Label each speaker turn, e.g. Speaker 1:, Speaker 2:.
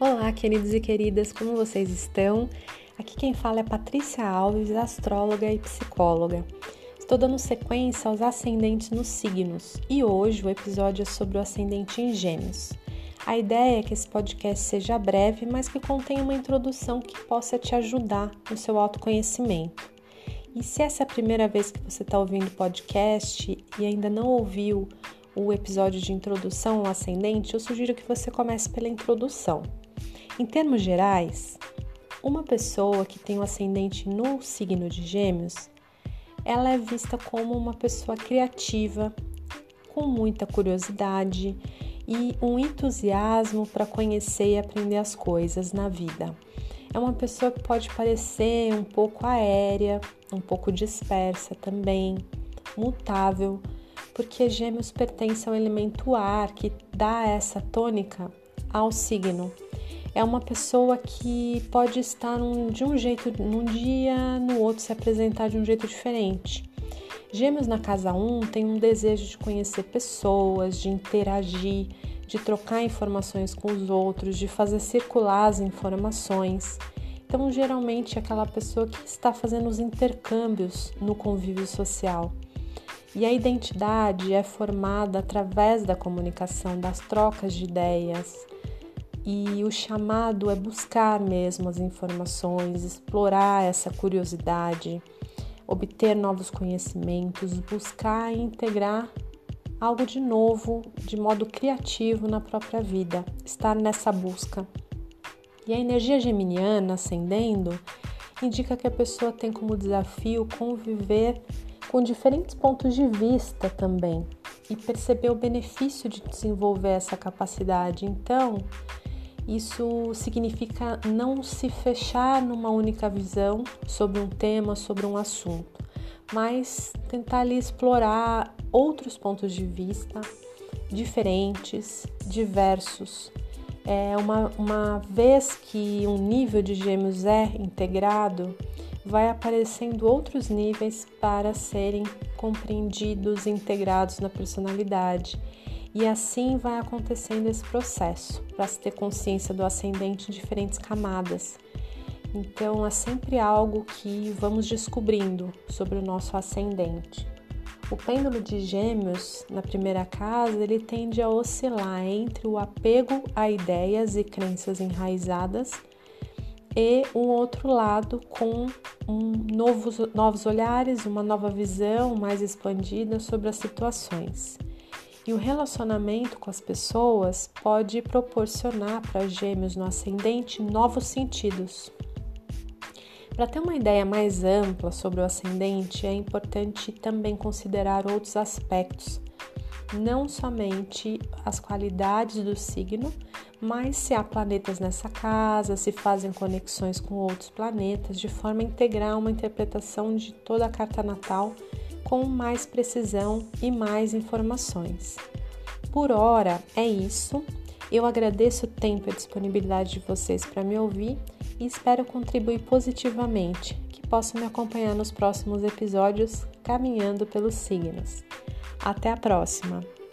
Speaker 1: Olá, queridos e queridas, como vocês estão? Aqui quem fala é Patrícia Alves, astróloga e psicóloga. Estou dando sequência aos ascendentes nos signos e hoje o episódio é sobre o ascendente em Gêmeos. A ideia é que esse podcast seja breve, mas que contenha uma introdução que possa te ajudar no seu autoconhecimento. E se essa é a primeira vez que você está ouvindo o podcast e ainda não ouviu o episódio de introdução ao ascendente, eu sugiro que você comece pela introdução. Em termos gerais, uma pessoa que tem o um ascendente no signo de Gêmeos, ela é vista como uma pessoa criativa, com muita curiosidade e um entusiasmo para conhecer e aprender as coisas na vida. É uma pessoa que pode parecer um pouco aérea, um pouco dispersa também, mutável, porque Gêmeos pertence ao elemento ar que dá essa tônica ao signo é uma pessoa que pode estar num, de um jeito num dia, no outro se apresentar de um jeito diferente. Gêmeos na casa 1 tem um desejo de conhecer pessoas, de interagir, de trocar informações com os outros, de fazer circular as informações. Então, geralmente, é aquela pessoa que está fazendo os intercâmbios no convívio social. E a identidade é formada através da comunicação, das trocas de ideias, e o chamado é buscar mesmo as informações, explorar essa curiosidade, obter novos conhecimentos, buscar e integrar algo de novo, de modo criativo na própria vida, estar nessa busca. E a energia geminiana ascendendo indica que a pessoa tem como desafio conviver com diferentes pontos de vista também e perceber o benefício de desenvolver essa capacidade. Então, isso significa não se fechar numa única visão sobre um tema, sobre um assunto, mas tentar ali explorar outros pontos de vista diferentes, diversos. É uma, uma vez que um nível de gêmeos é integrado, vai aparecendo outros níveis para serem compreendidos integrados na personalidade e assim vai acontecendo esse processo para se ter consciência do ascendente em diferentes camadas. Então é sempre algo que vamos descobrindo sobre o nosso ascendente. O pêndulo de Gêmeos, na primeira casa, ele tende a oscilar entre o apego a ideias e crenças enraizadas e um outro lado com um novos, novos olhares, uma nova visão mais expandida sobre as situações. E o relacionamento com as pessoas pode proporcionar para gêmeos no ascendente novos sentidos. Para ter uma ideia mais ampla sobre o ascendente, é importante também considerar outros aspectos, não somente as qualidades do signo, mas se há planetas nessa casa, se fazem conexões com outros planetas, de forma a integrar uma interpretação de toda a carta natal com mais precisão e mais informações. Por hora é isso. Eu agradeço o tempo e a disponibilidade de vocês para me ouvir e espero contribuir positivamente, que possam me acompanhar nos próximos episódios caminhando pelos signos. Até a próxima!